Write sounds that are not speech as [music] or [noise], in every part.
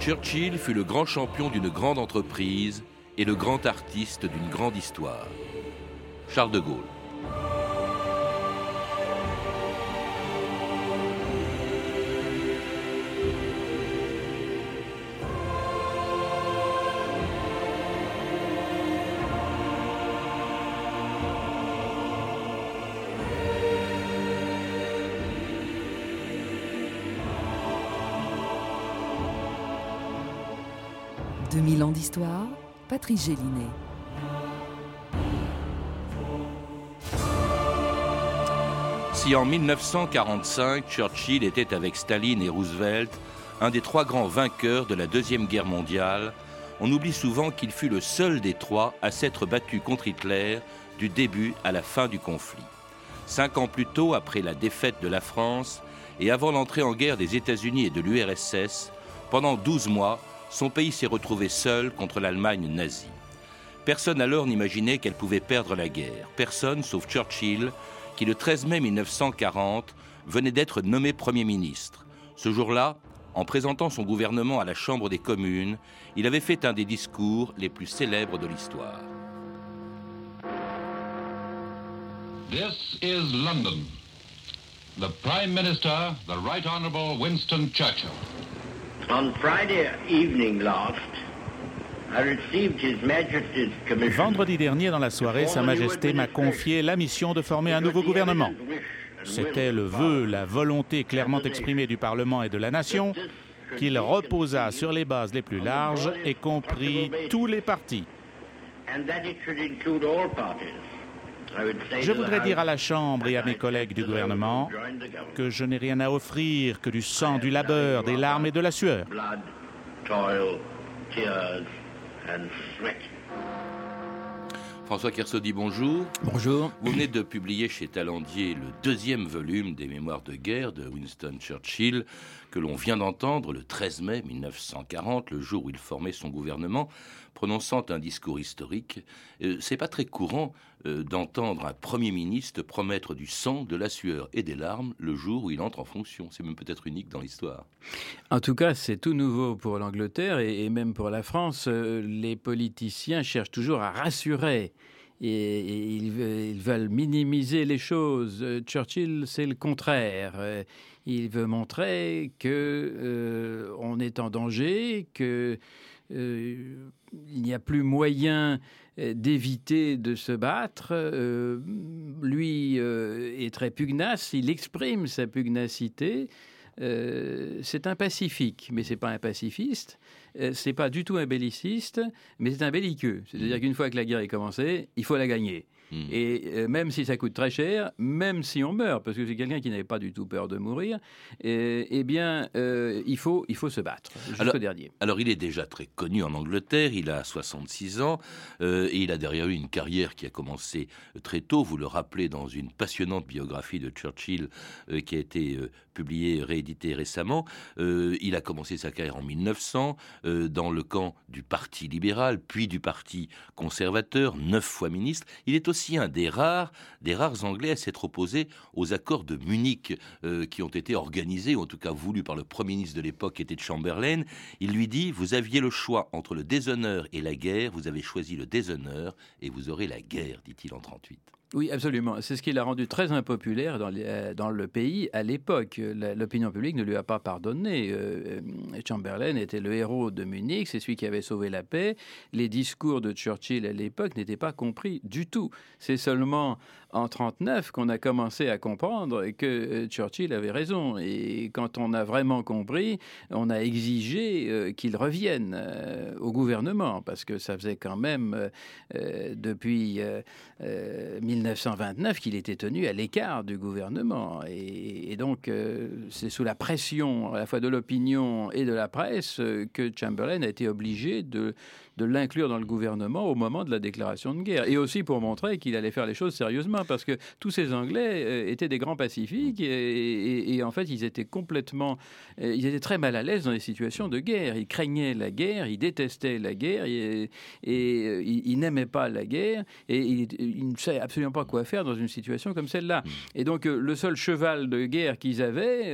Churchill fut le grand champion d'une grande entreprise et le grand artiste d'une grande histoire. Charles de Gaulle. « d'histoire, Patrice Gélinet. Si en 1945, Churchill était avec Staline et Roosevelt un des trois grands vainqueurs de la Deuxième Guerre mondiale, on oublie souvent qu'il fut le seul des trois à s'être battu contre Hitler du début à la fin du conflit. Cinq ans plus tôt, après la défaite de la France et avant l'entrée en guerre des États-Unis et de l'URSS, pendant 12 mois, son pays s'est retrouvé seul contre l'Allemagne nazie. Personne alors n'imaginait qu'elle pouvait perdre la guerre. Personne sauf Churchill, qui le 13 mai 1940 venait d'être nommé Premier ministre. Ce jour-là, en présentant son gouvernement à la Chambre des communes, il avait fait un des discours les plus célèbres de l'histoire. This is London. The Prime Minister, the Right Honourable Winston Churchill. Vendredi dernier, dans la soirée, Sa Majesté m'a confié la mission de former un nouveau gouvernement. C'était le vœu, la volonté clairement exprimée du Parlement et de la Nation qu'il reposa sur les bases les plus larges et compris tous les partis. Je to the voudrais dire à la Chambre et à mes collègues du gouvernement que je n'ai rien à offrir que du sang, du labeur, des larmes et de la sueur. François Kersaudy, bonjour. Bonjour. Vous venez de publier chez Talandier le deuxième volume des Mémoires de guerre de Winston Churchill, que l'on vient d'entendre le 13 mai 1940, le jour où il formait son gouvernement, prononçant un discours historique. Euh, C'est pas très courant euh, d'entendre un Premier ministre promettre du sang, de la sueur et des larmes le jour où il entre en fonction. C'est même peut-être unique dans l'histoire. En tout cas, c'est tout nouveau pour l'Angleterre et, même pour la France. Euh, Les politiciens cherchent toujours à rassurer. Et, et ils, ve- ils veulent minimiser les choses. Euh, Churchill, c'est le contraire. Euh, Il veut montrer que euh, on est en danger, que euh, il n'y a plus moyen euh, d'éviter de se battre. Euh, lui est très pugnace, il exprime sa pugnacité. Euh, c'est un pacifique, mais c'est pas un pacifiste. Euh, c'est pas du tout un belliciste, mais c'est un belliqueux. C'est-à-dire qu'une fois que la guerre est commencée, il faut la gagner. Hmm. Et euh, même si ça coûte très cher, même si on meurt, parce que c'est quelqu'un qui n'avait pas du tout peur de mourir, euh, eh bien, euh, il, faut, il faut se battre jusqu'au dernier. Alors, il est déjà très connu en Angleterre, il a 66 ans, euh, et il a derrière lui une carrière qui a commencé très tôt. Vous le rappelez dans une passionnante biographie de Churchill euh, qui a été euh, publiée, rééditée récemment. Euh, il a commencé sa carrière en 1900 euh, dans le camp du Parti libéral, puis du Parti conservateur, neuf fois ministre. Il est aussi un des rares, des rares Anglais à s'être opposé aux accords de Munich euh, qui ont été organisés, ou en tout cas voulus par le Premier ministre de l'époque, qui était Chamberlain. Il lui dit Vous aviez le choix entre le déshonneur et la guerre, vous avez choisi le déshonneur et vous aurez la guerre, dit-il en 38. Oui, absolument. C'est ce qui l'a rendu très impopulaire dans, euh, le pays à l'époque. L'opinion publique ne lui a pas pardonné. Euh, euh, Chamberlain était le héros de Munich, c'est celui qui avait sauvé la paix. Les discours de Churchill à l'époque n'étaient pas compris du tout. C'est seulement en 39 qu'on a commencé à comprendre que euh, Churchill avait raison. Et quand on a vraiment compris, on a exigé euh, qu'il revienne euh, au gouvernement, parce que ça faisait quand même, depuis euh, euh, 1929 qu'il était tenu à l'écart du gouvernement. Et, donc, c'est sous la pression à la fois de l'opinion et de la presse que Chamberlain a été obligé de de l'inclure dans le gouvernement au moment de la déclaration de guerre. Et aussi pour montrer qu'il allait faire les choses sérieusement, parce que tous ces Anglais euh, étaient des grands pacifiques et, en fait, ils étaient complètement, euh, ils étaient très mal à l'aise dans les situations de guerre. Ils craignaient la guerre, ils détestaient la guerre et, euh, ils, n'aimaient pas la guerre et ils, ne savaient absolument pas quoi faire dans une situation comme celle-là. Mm. Et donc, le seul cheval de guerre qu'ils avaient,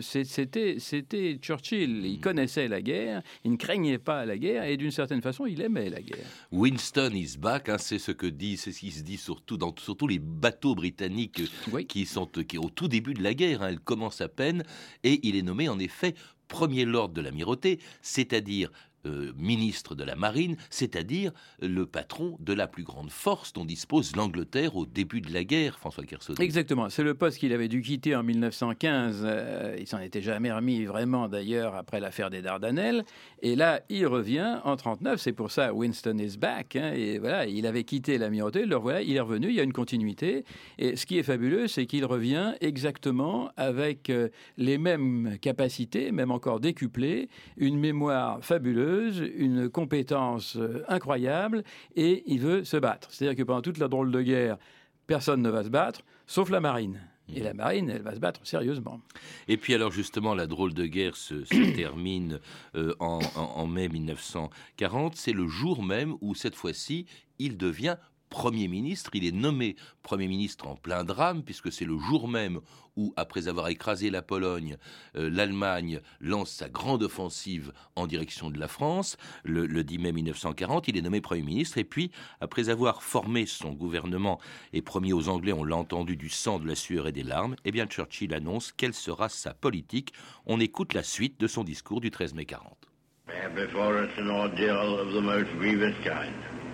c'était, c'était Churchill. Ils connaissaient la guerre, ils ne craignaient pas la guerre et d'une certaine façon, il aimait la guerre. Winston is back, hein, c'est ce que dit, c'est ce qui se dit surtout dans surtout les bateaux britanniques qui sont qui, au tout début de la guerre. Hein, elle commence à peine et il est nommé en effet premier lord de l'amirauté, c'est-à-dire euh, ministre de la Marine, c'est-à-dire le patron de la plus grande force dont dispose l'Angleterre au début de la guerre, François Kersaudy. Exactement, c'est le poste qu'il avait dû quitter en 1915. Euh, il s'en était jamais remis vraiment d'ailleurs après l'affaire des Dardanelles. Et là, il revient en 39. C'est pour ça Winston is back. Hein, et voilà, il avait quitté l'amirauté. Le voilà, il est revenu. Il y a une continuité. Et ce qui est fabuleux, c'est qu'il revient exactement avec euh, les mêmes capacités, même encore décuplées, une mémoire fabuleuse une compétence euh, incroyable, et il veut se battre. C'est-à-dire que pendant toute la drôle de guerre, personne ne va se battre, sauf la marine. Et la marine, elle va se battre sérieusement. Et puis alors justement, la drôle de guerre se, [coughs] termine euh, en, en, mai 1940. C'est le jour même où, cette fois-ci, il devient Premier ministre. Il est nommé Premier ministre en plein drame, puisque c'est le jour même où, après avoir écrasé la Pologne, euh, l'Allemagne lance sa grande offensive en direction de la France, le, 10 mai 1940. Il est nommé Premier ministre, et puis, après avoir formé son gouvernement et promis aux Anglais, on l'a entendu, du sang, de la sueur et des larmes, eh bien Churchill annonce quelle sera sa politique. On écoute la suite de son discours du 13 mai 40.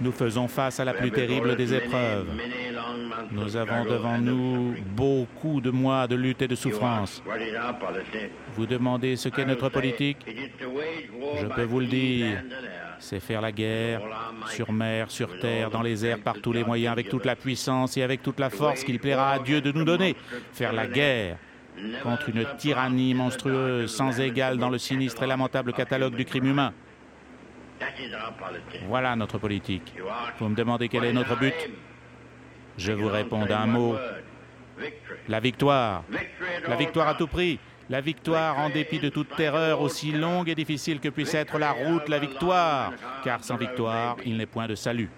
Nous faisons face à la plus terrible des épreuves. Nous avons devant nous beaucoup de mois de lutte et de souffrance. Vous demandez ce qu'est notre politique? Je peux vous le dire. C'est faire la guerre sur mer, sur terre, dans les airs, par tous les moyens, avec toute la puissance et avec toute la force qu'il plaira à Dieu de nous donner. Faire la guerre contre une tyrannie monstrueuse, sans égale dans le sinistre et lamentable catalogue du crime humain. Voilà notre politique. Vous me demandez quel est notre but? Je vous réponds d'un mot. La victoire. La victoire à tout prix. La victoire en dépit de toute terreur, aussi longue et difficile que puisse être la route, la victoire. Car sans victoire, il n'est point de salut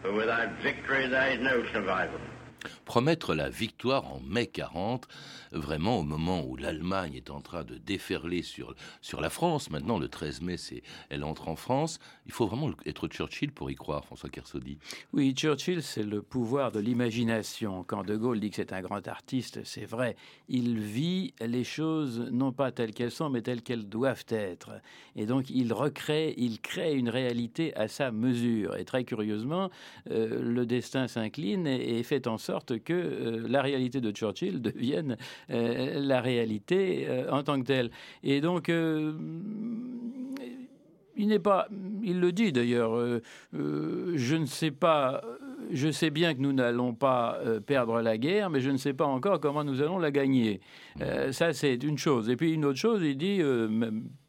promettre la victoire en mai 40, vraiment au moment où l'Allemagne est en train de déferler sur, sur la France. Maintenant, le 13 mai, c'est, elle entre en France. Il faut vraiment être Churchill pour y croire, François Kersaudy. Oui, Churchill, c'est le pouvoir de l'imagination. Quand De Gaulle dit que c'est un grand artiste, c'est vrai. Il vit les choses non pas telles qu'elles sont, mais telles qu'elles doivent être. Et donc, il recrée, il crée une réalité à sa mesure. Et très curieusement, euh, le destin s'incline et, et fait en sorte que euh, la réalité de Churchill [laughs] devienne euh, la réalité euh, en tant que telle. Et donc, il n'est pas, il le dit d'ailleurs, je ne sais pas, je sais bien que nous n'allons pas perdre la guerre, mais je ne sais pas encore comment nous allons la gagner. ça, c'est une chose. Et puis une autre chose, il dit,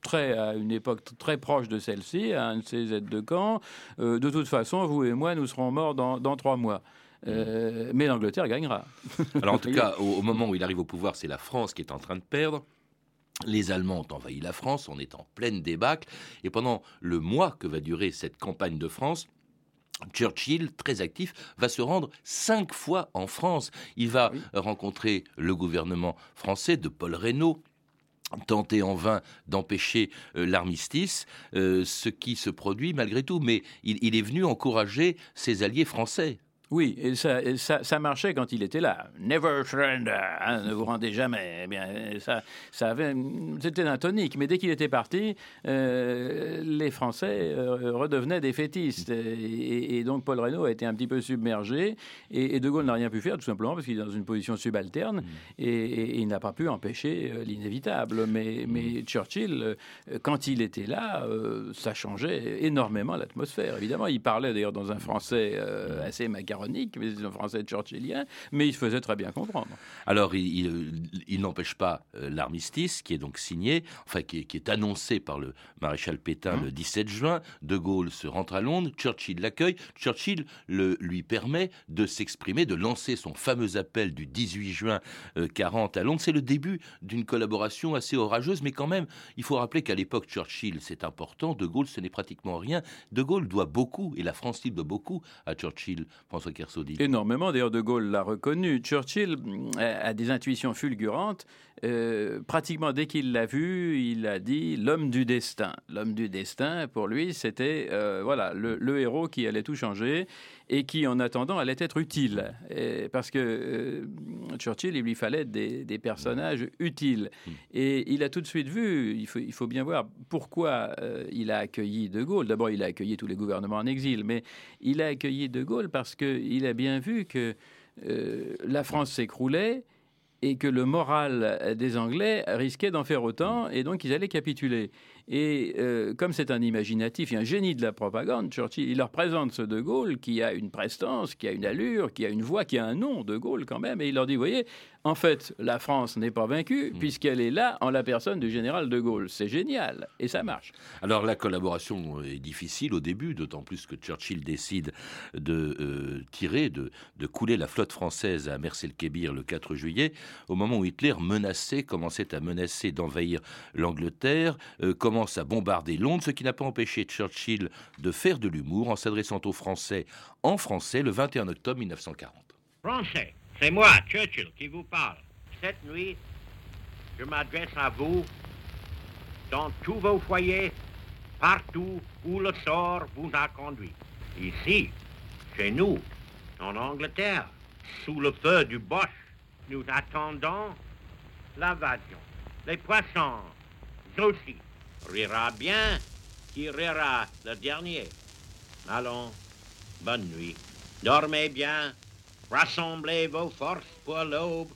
très, à une époque très proche de celle-ci, à un de ses aides de camp, de toute façon, vous et moi, nous serons morts dans trois mois. Euh, mais l'Angleterre gagnera. [laughs] Alors en tout cas, au, moment où il arrive au pouvoir, c'est la France qui est en train de perdre. Les Allemands ont envahi la France, on est en pleine débâcle, et pendant le mois que va durer cette campagne de France, Churchill, très actif, va se rendre cinq fois en France. Il va rencontrer le gouvernement français de Paul Reynaud, tenter en vain d'empêcher euh, l'armistice, euh, ce qui se produit malgré tout. Mais il, est venu encourager ses alliés français. Oui, et ça, ça, marchait quand il était là. Never surrender, hein, ne vous rendez jamais. Eh bien, ça, ça avait, c'était un tonique. Mais dès qu'il était parti, euh, les Français euh, redevenaient défaitistes. Et, et, donc Paul Reynaud a été un petit peu submergé. Et, De Gaulle n'a rien pu faire, tout simplement parce qu'il est dans une position subalterne. Mm. Et, il n'a pas pu empêcher euh, l'inévitable. Mais, mm. mais Churchill, quand il était là, ça changeait énormément l'atmosphère. Évidemment, il parlait d'ailleurs dans un français assez macaron ironique, mais un français churchillien, mais il se faisait très bien comprendre. Alors, il, n'empêche pas euh, l'armistice, qui est donc signé, enfin, qui est, annoncé par le maréchal Pétain le 17 juin. De Gaulle se rentre à Londres, Churchill l'accueille. Churchill le, lui permet de s'exprimer, de lancer son fameux appel du 18 juin 40 à Londres. C'est le début d'une collaboration assez orageuse, mais quand même, il faut rappeler qu'à l'époque, Churchill, c'est important. De Gaulle, ce n'est pratiquement rien. De Gaulle doit beaucoup, et la France doit beaucoup à Churchill, François Énormément, d'ailleurs, De Gaulle l'a reconnu. Churchill mm, a des intuitions fulgurantes. Euh, pratiquement dès qu'il l'a vu, il a dit l'homme du destin. L'homme du destin, pour lui, c'était euh, voilà le, héros qui allait tout changer et qui, en attendant, allait être utile. parce que euh, Churchill, il lui fallait des, personnages utiles. Et il a tout de suite vu, il faut, il faut bien voir pourquoi il a accueilli De Gaulle. D'abord, il a accueilli tous les gouvernements en exil, mais il a accueilli De Gaulle parce qu'il a bien vu que la France s'écroulait et que le moral des Anglais risquait d'en faire autant, et donc ils allaient capituler. Et euh, comme c'est un imaginatif et un génie de la propagande, Churchill, il leur présente ce De Gaulle qui a une prestance, qui a une allure, qui a une voix, qui a un nom, De Gaulle quand même, et il leur dit, vous voyez, en fait, la France n'est pas vaincue mm. puisqu'elle est là en la personne du général de Gaulle. C'est génial et ça marche. Alors la collaboration est difficile au début, d'autant plus que Churchill décide de euh, tirer, de, couler la flotte française à Mers-el-Kébir le 4 juillet, au moment où Hitler menaçait, commençait à menacer d'envahir l'Angleterre, euh, à bombarder Londres, ce qui n'a pas empêché Churchill de faire de l'humour en s'adressant aux Français en français le 21 octobre 1940. Français c'est moi, Churchill, qui vous parle. Cette nuit, je m'adresse à vous dans tous vos foyers, partout où le sort vous a conduit. Ici, chez nous, en Angleterre, sous le feu du Bosch, nous attendons l'invasion. Les poissons aussi. Rira bien qui rira le dernier? Allons, bonne nuit. Dormez bien Rassemblez vos forces pour l'aube,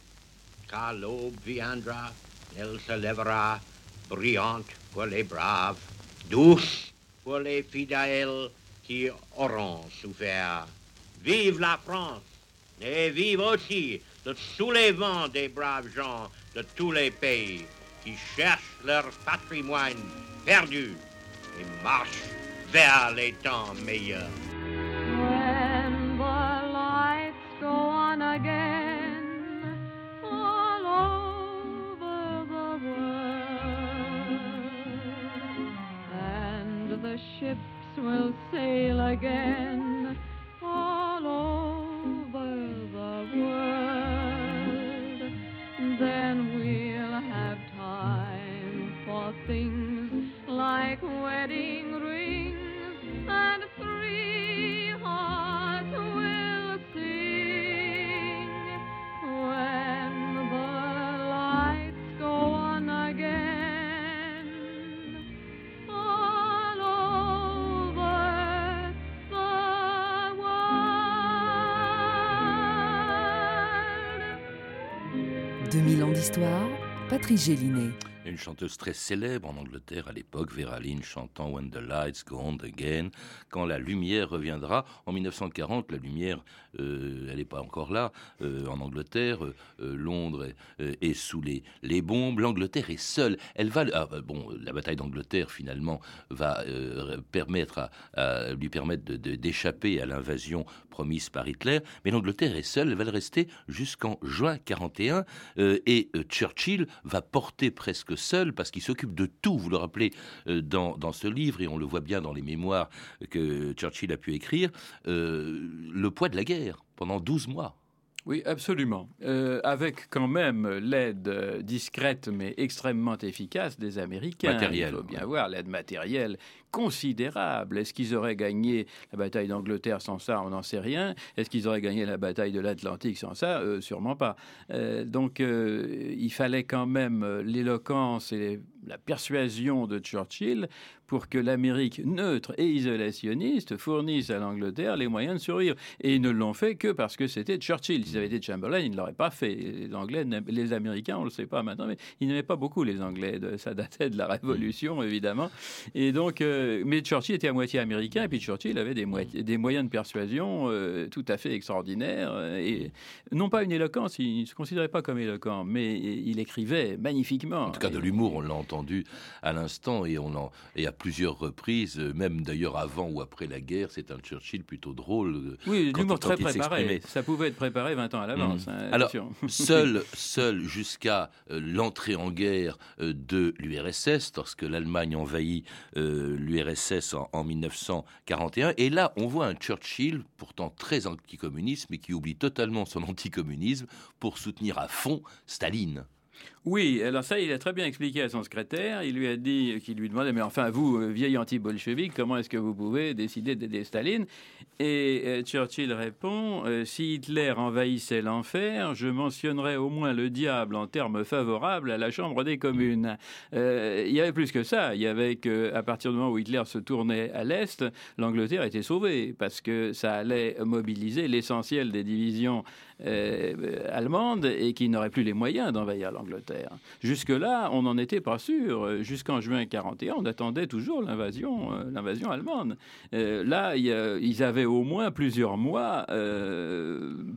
car l'aube viendra, elle se lèvera, brillante pour les braves, douce pour les fidèles qui auront souffert. Vive la France et vive aussi le soulèvement des braves gens de tous les pays qui cherchent leur patrimoine perdu et marchent vers les temps meilleurs. will sail again 2000 ans d'histoire, Patrice Gélinet. Une chanteuse très célèbre en Angleterre à l'époque, Vera Lynn chantant When the Lights Go On Again, quand la lumière reviendra. En 1940, la lumière, euh, elle n'est pas encore là. Euh, en Angleterre, euh, Londres est, sous les, bombes. L'Angleterre est seule. Elle va, ah, bon, la bataille d'Angleterre finalement va lui permettre d'échapper à l'invasion promise par Hitler. Mais l'Angleterre est seule. Elle va le rester jusqu'en juin 41. et Churchill va porter presque seul, parce qu'il s'occupe de tout, vous le rappelez euh, dans, dans, ce livre, et on le voit bien dans les mémoires que Churchill a pu écrire, euh, le poids de la guerre pendant 12 mois. Oui, absolument. Euh, avec quand même l'aide discrète mais extrêmement efficace des Américains. Matériel. Il faut bien voir l'aide matérielle considérable. Est-ce qu'ils auraient gagné la bataille d'Angleterre sans ça On n'en sait rien. Est-ce qu'ils auraient gagné la bataille de l'Atlantique sans ça? Euh, Sûrement pas. donc il fallait quand même l'éloquence et la persuasion de Churchill pour que l'Amérique neutre et isolationniste fournisse à l'Angleterre les moyens de survivre. Et ils ne l'ont fait que parce que c'était Churchill. Si ça avait été Chamberlain, ils ne l'auraient pas fait. Les Anglais, les Américains, on ne le sait pas maintenant, mais ils n'aimaient pas beaucoup les Anglais. Ça datait de la Révolution, évidemment. Et donc, euh, mais Churchill était à moitié américain, et puis Churchill avait des, moyens de persuasion euh, tout à fait extraordinaires. euh, et non pas une éloquence, il ne se considérait pas comme éloquent, mais il écrivait magnifiquement. En tout cas, de l'humour, on l'a entendu à l'instant et, on en, et à plusieurs reprises, même d'ailleurs avant ou après la guerre, c'est un Churchill plutôt drôle. Oui, l'humour très préparé. Ça pouvait être préparé 20 ans à l'avance. Mhm. hein, Alors, [laughs] seul, seul jusqu'à l'entrée en guerre de l'URSS, lorsque l'Allemagne envahit euh, l'URSS en, en 1941. Et là, on voit un Churchill, pourtant très anticommuniste, mais qui oublie totalement son anticommunisme pour soutenir à fond Staline. Oui, alors ça, il a très bien expliqué à son secrétaire. Il lui a dit, qu'il lui demandait, mais enfin, vous, euh, vieil anti-bolchevique, comment est-ce que vous pouvez décider d'aider Staline? Et euh, Churchill répond, euh, si Hitler envahissait l'enfer, je mentionnerais au moins le diable en termes favorables à la Chambre des communes. Il y avait plus que ça. Il y avait que, à partir du moment où Hitler se tournait à l'Est, l'Angleterre était sauvée, parce que ça allait mobiliser l'essentiel des divisions euh, allemandes et qui n'auraient plus les moyens d'envahir l'Angleterre. Jusque-là, on n'en était pas sûr. Jusqu'en juin 41, on attendait toujours l'invasion, euh, l'invasion allemande. Euh, là, ils avaient au moins plusieurs mois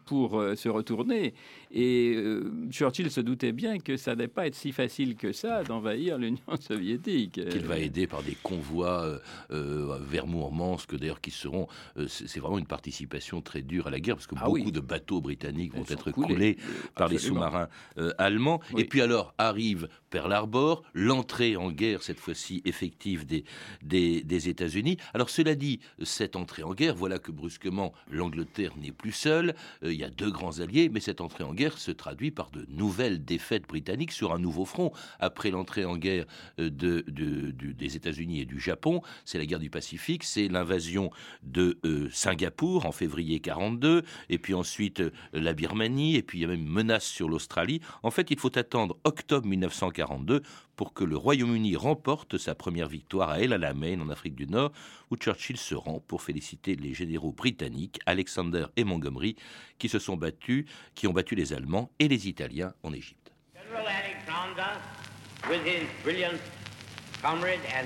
pour se retourner. Et euh, Churchill se doutait bien que ça n'allait pas être si facile que ça d'envahir l'Union [laughs] soviétique. qu'il va aider par des convois euh, euh, vers Mourmansk, d'ailleurs, qui seront. euh, c'est vraiment une participation très dure à la guerre, parce que Ah beaucoup oui. de bateaux britanniques vont Elles être coulés par les sous-marins allemands. Oui. Et puis alors arrive Pearl Harbor, l'entrée en guerre, cette fois-ci effective des, des, des États-Unis. Alors cela dit, cette entrée en guerre, voilà que brusquement l'Angleterre n'est plus seule. Il y a deux grands alliés, mais cette entrée en guerre se traduit par de nouvelles défaites britanniques sur un nouveau front. Après l'entrée en guerre euh, des États-Unis et du Japon, c'est la guerre du Pacifique, c'est l'invasion de euh, Singapour en février 42, et puis ensuite euh, la Birmanie, et puis il y a même menace sur l'Australie. En fait, il faut attendre octobre 1942 pour que le Royaume-Uni remporte sa première victoire à El Alamein en Afrique du Nord, où Churchill se rend pour féliciter les généraux britanniques Alexander et Montgomery qui se sont battus, qui ont battu les Allemands et les Italiens en Égypte.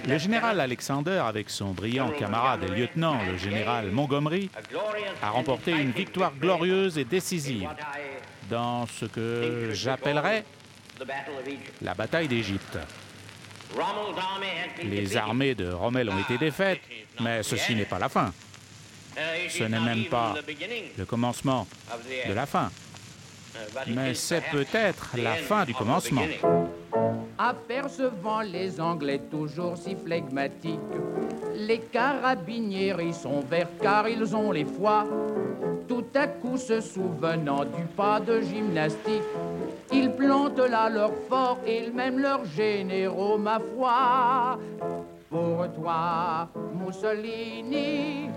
Le général Alexander, avec son brillant camarade et lieutenant, le général Montgomery, a remporté une victoire glorieuse et décisive dans ce que j'appellerais la bataille d'Égypte. Les armées de Rommel ont été défaites, mais ceci n'est pas la fin, Uh, ce n'est même pas le commencement de la fin, Uh, mais is c'est peut-être la fin du commencement. Apercevant les Anglais toujours si flegmatiques, les carabiniers y sont verts car ils ont les foies. Tout à coup se souvenant du pas de gymnastique, ils plantent là leur fort et même leurs généraux, ma foi. Pour toi, Mussolini,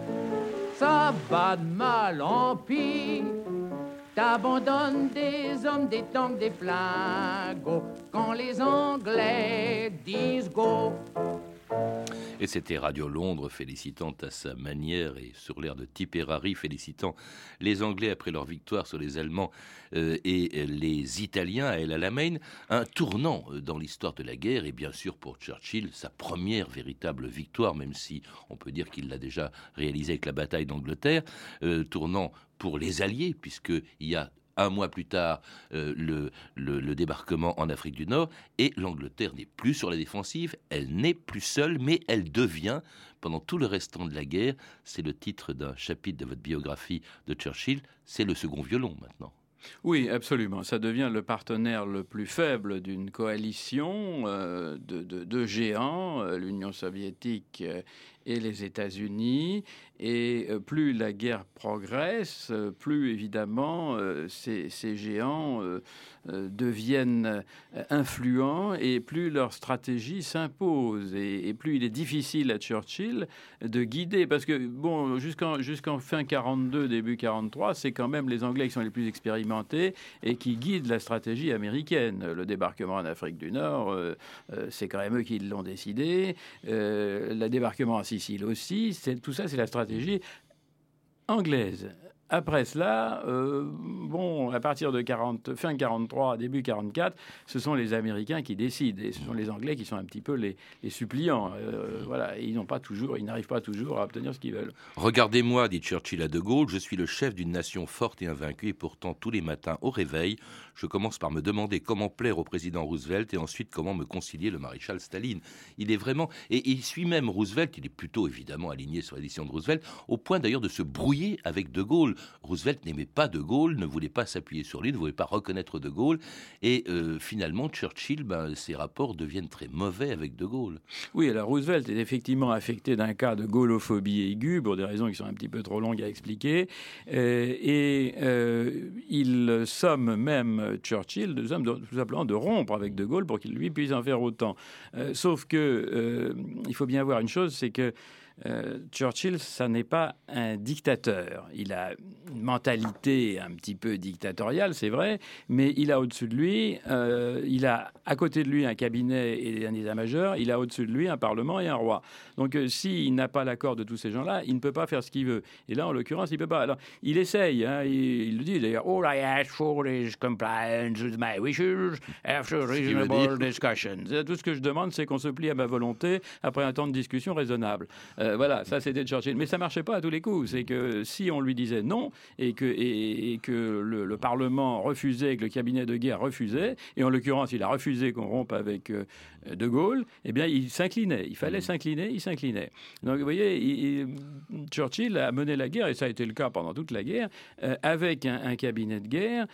ça va de mal en pis. T'abandonnes des hommes, des tanks, des flingos quand les Anglais disent go. Et c'était Radio Londres félicitant à sa manière et sur l'air de Tipperary félicitant les Anglais après leur victoire sur les Allemands euh, et les Italiens à El Alamein. Un tournant euh, dans l'histoire de la guerre et bien sûr pour Churchill sa première véritable victoire, même si on peut dire qu'il l'a déjà réalisé avec la bataille d'Angleterre. Euh, tournant pour les Alliés puisqu'il y a un mois plus tard, euh, le, débarquement en Afrique du Nord, et l'Angleterre n'est plus sur la défensive, elle n'est plus seule, mais elle devient, pendant tout le restant de la guerre, c'est le titre d'un chapitre de votre biographie de Churchill, c'est le second violon maintenant. Oui, absolument. Ça devient le partenaire le plus faible d'une coalition euh, de, de- géants, euh, l'Union soviétique et les États-Unis. Et euh, plus la guerre progresse, euh, plus évidemment euh, ces, géants deviennent influents et plus leur stratégie s'impose. Et, plus il est difficile à Churchill de guider. Parce que, bon, jusqu'en jusqu'en fin 42, début 43, c'est quand même les Anglais qui sont les plus expérimentés et qui guident la stratégie américaine. Le débarquement en Afrique du Nord, c'est quand même eux qui l'ont décidé. le débarquement en Sicile aussi. Tout ça, c'est la stratégie anglaise. Après cela, euh, bon, à partir de 40, fin 43, début 44, ce sont les Américains qui décident et ce sont les Anglais qui sont un petit peu les, les suppliants. Euh, voilà, ils n'ont pas toujours, ils n'arrivent pas toujours à obtenir ce qu'ils veulent. Regardez-moi, dit Churchill à De Gaulle, je suis le chef d'une nation forte et invaincue et pourtant tous les matins au réveil, je commence par me demander comment plaire au président Roosevelt et ensuite comment me concilier le maréchal Staline. Il est vraiment et il suit même Roosevelt. Il est plutôt évidemment aligné sur l'édition de Roosevelt, au point d'ailleurs de se brouiller avec De Gaulle. Roosevelt n'aimait pas De Gaulle, ne voulait pas s'appuyer sur lui, ne voulait pas reconnaître De Gaulle. Et euh, finalement, Churchill, ben, ses rapports deviennent très mauvais avec De Gaulle. Oui, alors Roosevelt est effectivement affecté d'un cas de gaullophobie aiguë, pour des raisons qui sont un petit peu trop longues à expliquer. Euh, et euh, il somme même Churchill de, tout simplement de rompre avec De Gaulle pour qu'il lui puisse en faire autant. Sauf que il faut bien voir une chose, c'est que euh, Churchill, ça n'est pas un dictateur. Il a une mentalité un petit peu dictatoriale, c'est vrai, mais il a au-dessus de lui, euh, il a à côté de lui un cabinet et un état-major, il a au-dessus de lui un parlement et un roi. Donc euh, s'il n'a pas l'accord de tous ces gens-là, il ne peut pas faire ce qu'il veut. Et là, en l'occurrence, il peut pas. Alors, il essaye, hein, il, il, le dit d'ailleurs, All I ask for is compliance with my wishes after reasonable discussions. Tout ce que je demande, c'est qu'on se plie à ma volonté après un temps de discussion raisonnable. Euh, voilà, ça c'était Churchill. Mais ça marchait pas à tous les coups. C'est que si on lui disait non et que, et, et que le, le, Parlement refusait, que le cabinet de guerre refusait, et en l'occurrence il a refusé qu'on rompe avec euh, De Gaulle, eh bien il s'inclinait. Il fallait mmh. s'incliner, il s'inclinait. Donc vous voyez, il, Churchill a mené la guerre, et ça a été le cas pendant toute la guerre, euh, avec un, un, cabinet de guerre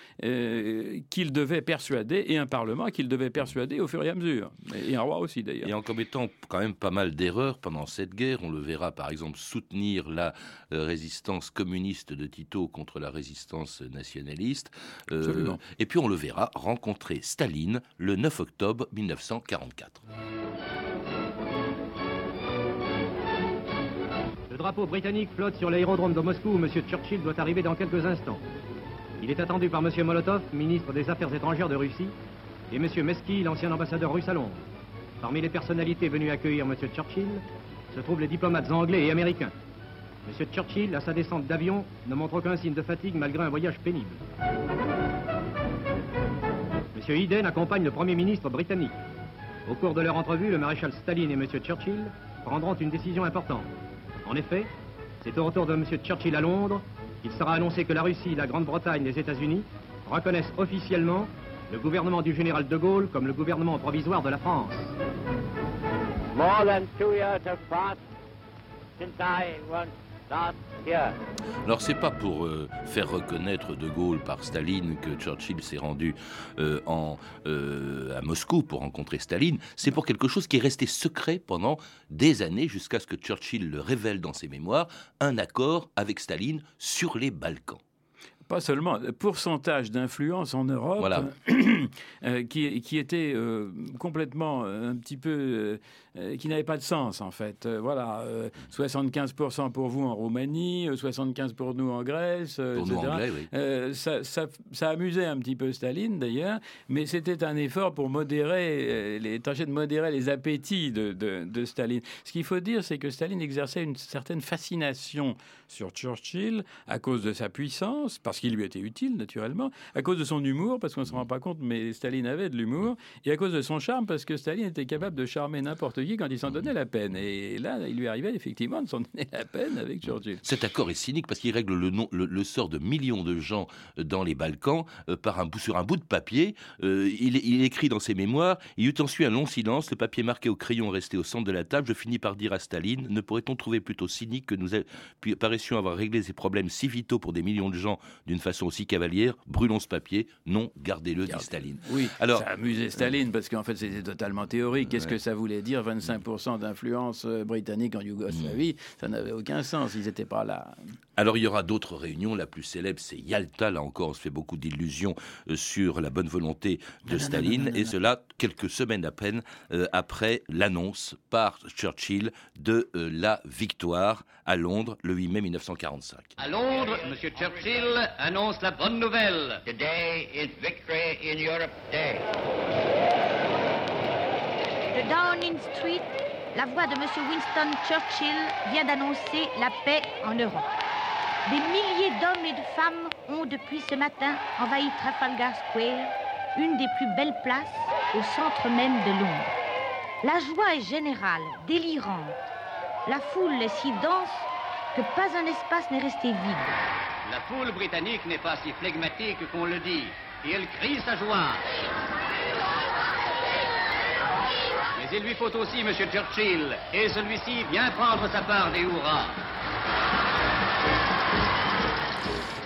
qu'il devait persuader, et un Parlement qu'il devait persuader au fur et à mesure. Et un roi aussi d'ailleurs. Et en commettant quand même pas mal d'erreurs pendant cette guerre, on le verra par exemple soutenir la euh, résistance communiste de Tito contre la résistance nationaliste. Euh, et puis on le verra rencontrer Staline le 9 octobre 1944. Le drapeau britannique flotte sur l'aérodrome de Moscou où M. Churchill doit arriver dans quelques instants. Il est attendu par M. Molotov, ministre des Affaires étrangères de Russie, et M. Mesky, l'ancien ambassadeur russe à Londres. Parmi les personnalités venues accueillir M. Churchill, se trouvent les diplomates anglais et américains. M. Churchill, à sa descente d'avion, ne montre aucun signe de fatigue malgré un voyage pénible. M. Eden accompagne le Premier ministre britannique. Au cours de leur entrevue, le maréchal Staline et M. Churchill prendront une décision importante. En effet, c'est au retour de M. Churchill à Londres qu'il sera annoncé que la Russie, la Grande-Bretagne et les États-Unis reconnaissent officiellement le gouvernement du général de Gaulle comme le gouvernement provisoire de la France. More than two years have passed since I was last here. Alors c'est pas pour euh, faire reconnaître De Gaulle par Staline que Churchill s'est rendu euh, en, euh, à Moscou pour rencontrer Staline, c'est pour quelque chose qui est resté secret pendant des années jusqu'à ce que Churchill le révèle dans ses mémoires, un accord avec Staline sur les Balkans pas seulement, pourcentage d'influence en Europe voilà. [coughs] euh, qui, qui, était euh, complètement euh, un petit peu, euh, qui n'avait pas de sens en fait. Euh, voilà, 75% pour vous en Roumanie, 75% pour nous en Grèce, pour etc. Nous anglais, oui. ça, ça, ça, amusait un petit peu Staline d'ailleurs, mais c'était un effort pour modérer, les, tâcher de modérer les appétits de, de, de Staline. Ce qu'il faut dire, c'est que Staline exerçait une certaine fascination sur Churchill à cause de sa puissance, parce qu'il lui était utile, naturellement, à cause de son humour, parce qu'on ne se rend pas compte, mais Staline avait de l'humour, et à cause de son charme, parce que Staline était capable de charmer n'importe qui quand il s'en donnait la peine. Et là, il lui arrivait effectivement de s'en [laughs] donner la peine avec Churchill. Cet accord est cynique parce qu'il règle le, nom, le, sort de millions de gens dans les Balkans euh, par un, sur un bout de papier. Euh, il, écrit dans ses mémoires Il eut ensuite un long silence, le papier marqué au crayon resté au centre de la table. Je finis par dire à Staline Ne pourrait-on trouver plutôt cynique que nous paraissions avoir réglé ces problèmes si vitaux pour des millions de gens d'une façon aussi cavalière Brûlons ce papier, non, gardez-le, dit Staline. Oui, Alors, ça a amusé Staline parce qu'en fait c'était totalement théorique. Qu'est-ce que ça voulait dire 25% d'influence euh, britannique en Yougoslavie? Ça n'avait aucun sens, ils n'étaient pas là. Alors il y aura d'autres réunions. La plus célèbre, c'est Yalta. Là encore, on se fait beaucoup d'illusions euh, sur la bonne volonté de Staline. Et cela quelques semaines à peine euh, après l'annonce par Churchill de euh, la victoire à Londres le 8 mai 1945. À Londres, M. Churchill annonce la bonne nouvelle. Today is Victory in Europe Day. De Downing Street, la voix de M. Winston Churchill vient d'annoncer la paix en Europe. Des milliers d'hommes et de femmes ont depuis ce matin envahi Trafalgar Square, une des plus belles places au centre même de Londres. La joie est générale, délirante. La foule est si dense que pas un espace n'est resté vide. La foule britannique n'est pas si flegmatique qu'on le dit, et elle crie sa joie. Mais il lui faut aussi, M. Churchill, et celui-ci bien prendre sa part des hurrahs.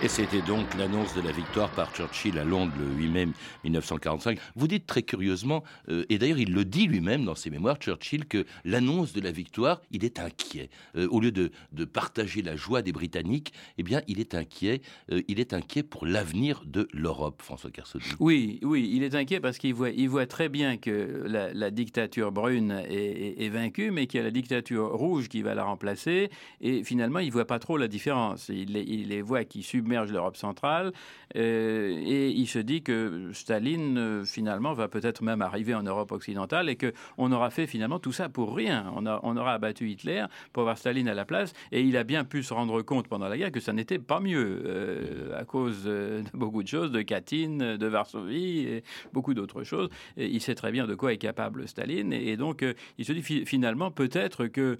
Et c'était donc l'annonce de la victoire par Churchill à Londres le 8 mai 1945. Vous dites très curieusement, euh, et d'ailleurs il le dit lui-même dans ses mémoires, Churchill, que l'annonce de la victoire, il est inquiet. Euh, au lieu de, de, partager la joie des Britanniques, eh bien il est inquiet. Euh, il est inquiet pour l'avenir de l'Europe, François Kersaudy. Oui, oui, il est inquiet parce qu'il voit, il voit très bien que la, la dictature brune est, est, est vaincue, mais qu'il y a la dictature rouge qui va la remplacer. Et finalement, il voit pas trop la différence. Il, il les voit qui submergent l'Europe centrale euh, et il se dit que Staline euh, finalement va peut-être même arriver en Europe occidentale et que on aura fait finalement tout ça pour rien. On, aura abattu Hitler pour avoir Staline à la place et il a bien pu se rendre compte pendant la guerre que ça n'était pas mieux euh, à cause de beaucoup de choses, de Katyn, de Varsovie et beaucoup d'autres choses. Il sait très bien de quoi est capable Staline et, donc il se dit finalement peut-être que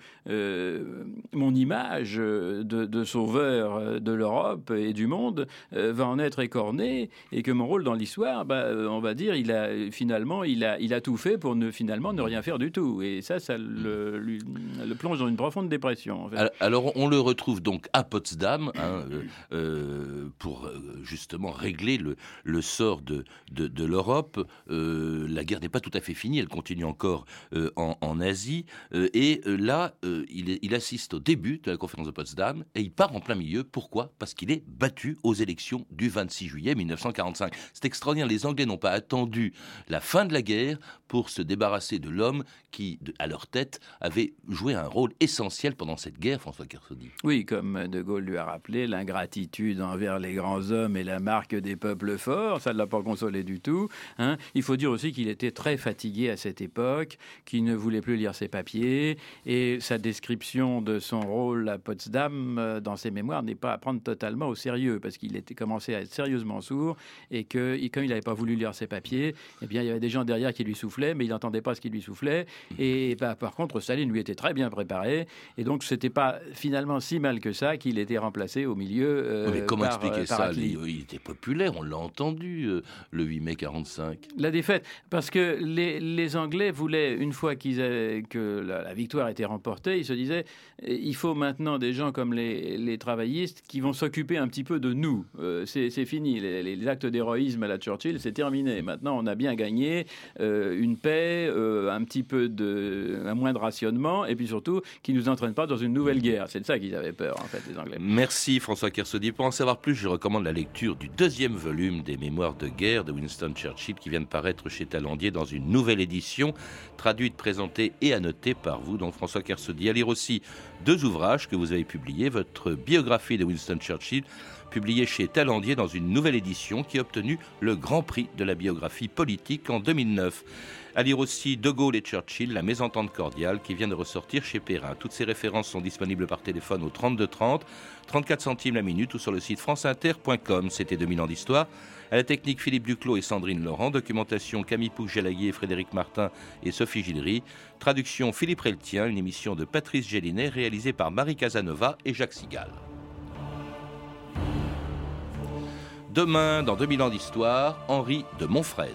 mon image de, de sauveur de l'Europe et du monde euh, va en être écorné et que mon rôle dans l'histoire, bah, on va dire, il a finalement, il a, il a tout fait pour ne finalement ne rien faire du tout. Et ça, ça le, lui, le plonge dans une profonde dépression. En fait. Alors, on le retrouve donc à Potsdam hein, euh, euh, pour justement régler le, le sort de, de, de l'Europe. Euh, la guerre n'est pas tout à fait finie, elle continue encore euh, en, en, Asie. Euh, et là, il, il assiste au début de la conférence de Potsdam et il part en plein milieu. Pourquoi? Parce qu'il est battu aux élections du 26 juillet 1945. C'est extraordinaire, les Anglais n'ont pas attendu la fin de la guerre pour se débarrasser de l'homme qui, à leur tête, avait joué un rôle essentiel pendant cette guerre, François Kersaudy. Oui, comme De Gaulle lui a rappelé, l'ingratitude envers les grands hommes est la marque des peuples forts, ça ne l'a pas consolé du tout. Hein. Il faut dire aussi qu'il était très fatigué à cette époque, qu'il ne voulait plus lire ses papiers, et sa description de son rôle à Potsdam euh, dans ses mémoires n'est pas à prendre totalement au sérieux, parce qu'il était commencé à être sérieusement sourd, et que quand il n'avait pas voulu lire ses papiers, eh bien, il y avait des gens derrière qui lui soufflaient, mais il n'entendait pas ce qui lui soufflait. Et bah, par contre, Staline lui était très bien préparé, et donc c'était pas finalement si mal que ça qu'il était remplacé au milieu. Euh, mais comment par, expliquer par ça? Il était populaire, on l'a entendu euh, le 8 mai 45. La défaite, parce que les, les Anglais voulaient, une fois qu'ils que la, la, victoire était remportée, ils se disaient il faut maintenant des gens comme les, les travaillistes qui vont s'occuper un petit peu de nous. Euh, c'est fini, les, les actes d'héroïsme à la Churchill, c'est terminé. Maintenant, on a bien gagné euh, une paix, euh, un petit peu de, un moins de rationnement, et puis surtout qui nous entraîne pas dans une nouvelle guerre. C'est de ça qu'ils avaient peur, en fait, les Anglais. Merci François Kersaudy. Pour en savoir plus, je recommande la lecture du deuxième volume des Mémoires de guerre de Winston Churchill qui vient de paraître chez Talandier dans une nouvelle édition, traduite, présentée et annotée par vous, donc François Kersaudy. À lire aussi deux ouvrages que vous avez publiés, votre biographie de Winston Churchill, publiée chez Talandier dans une nouvelle édition qui a obtenu le Grand Prix de la biographie politique en 2009. À lire aussi De Gaulle et Churchill, la mésentente cordiale qui vient de ressortir chez Perrin. Toutes ces références sont disponibles par téléphone au 32 30, 34 centimes la minute ou sur le site franceinter.com. C'était 2000 ans d'histoire. À la technique Philippe Duclos et Sandrine Laurent, documentation Camille Pouc-Gélaguier, Frédéric Martin et Sophie Gillery, traduction Philippe Reltien, une émission de Patrice Gélinet réalisée par Marie Casanova et Jacques Sigal. Demain, dans 2000 ans d'histoire, Henri de Montfred.